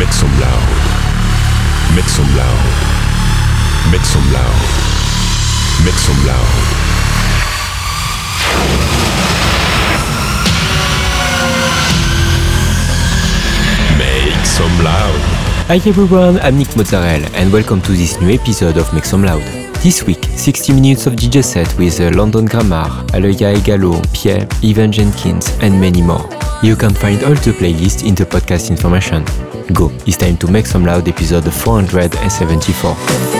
Make some loud. Make some loud. Make some loud. Make some loud. Make some loud. Hi everyone, I'm Nick Mozzarella and welcome to this new episode of Make Some Loud. This week, 60 minutes of DJ set with uh, London Grammar, Aloya Egalo, Pierre, Evan Jenkins and many more. You can find all the playlists in the podcast information. Go, it's time to Make Some Loud episode 474.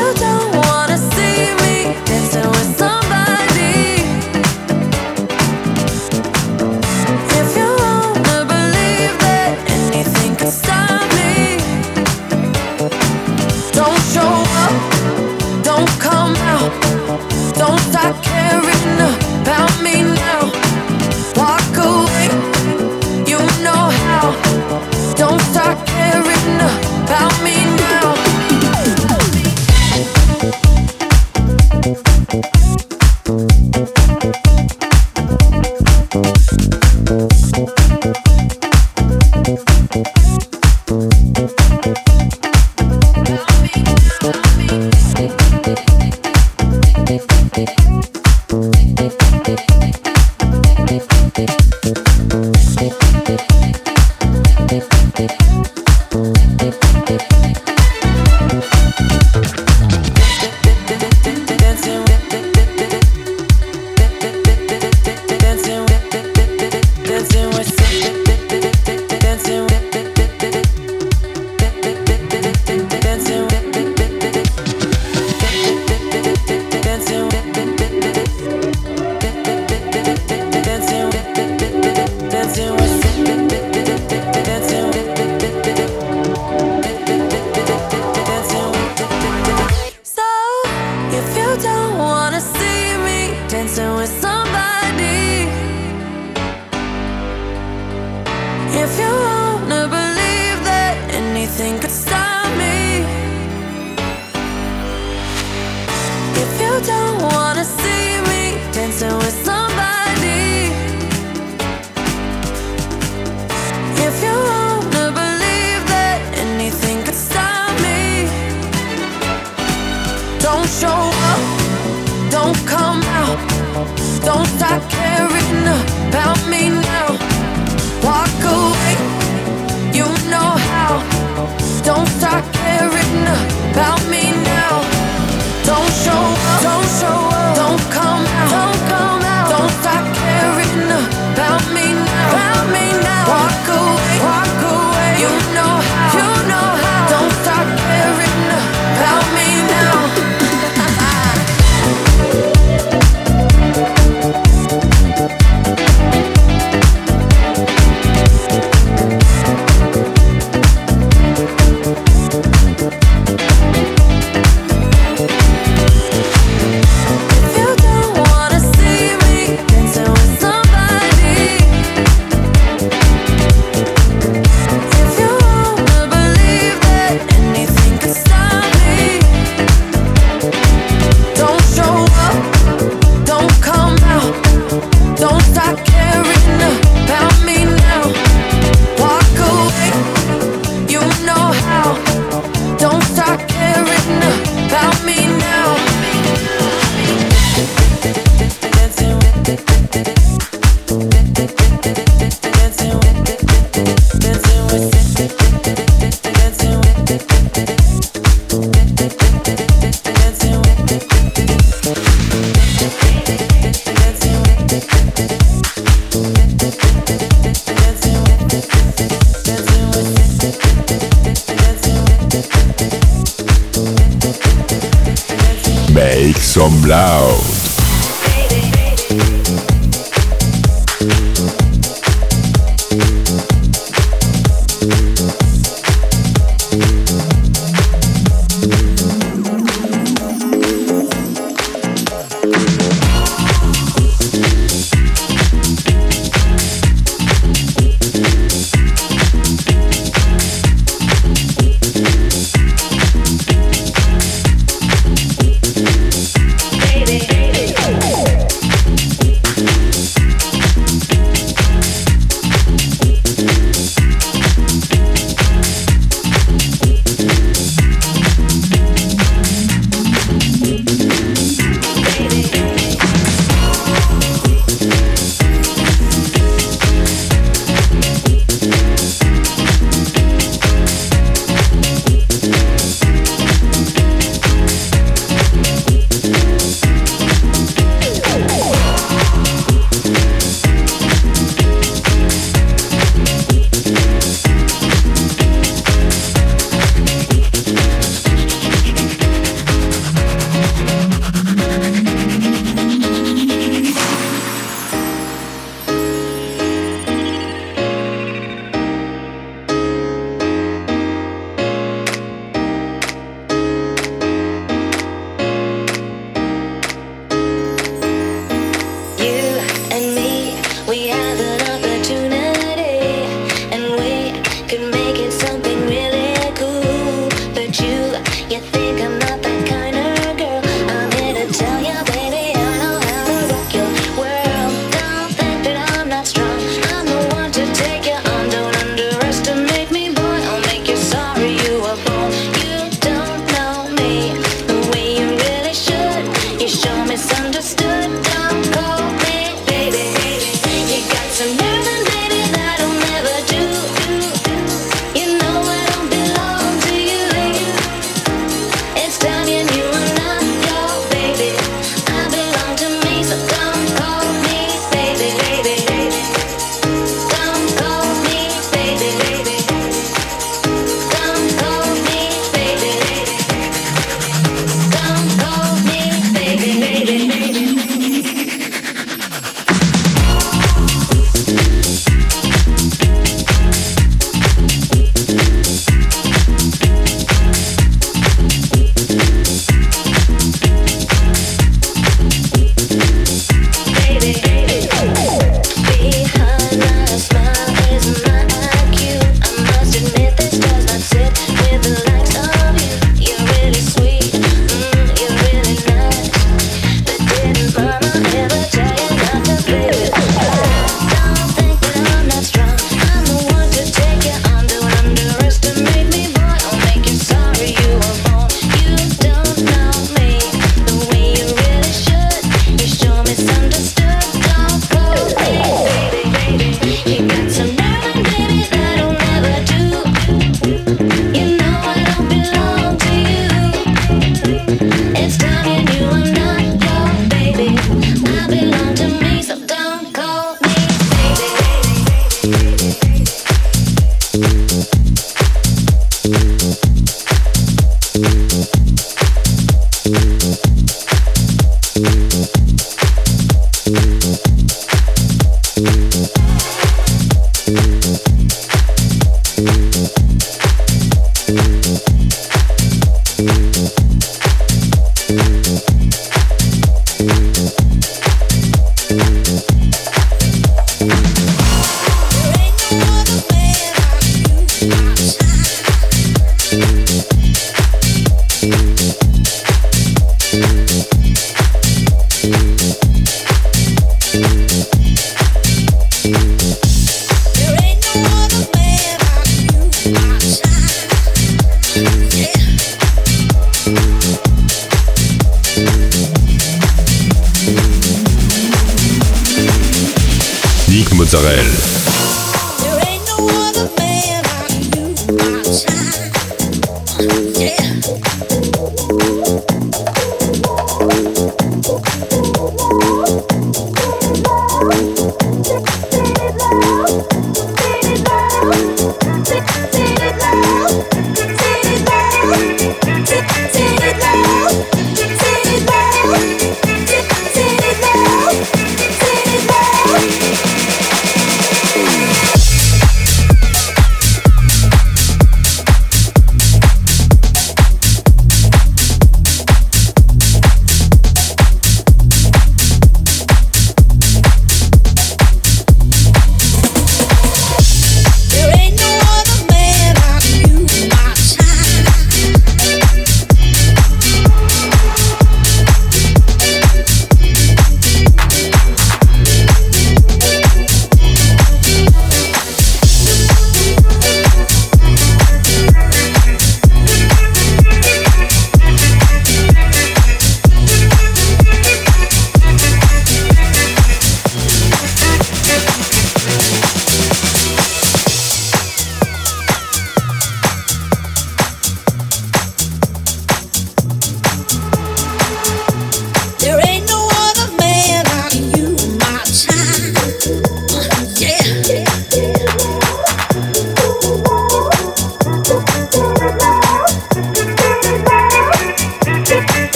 Nick Mozzarella.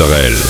Mozzarella.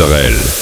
Israël.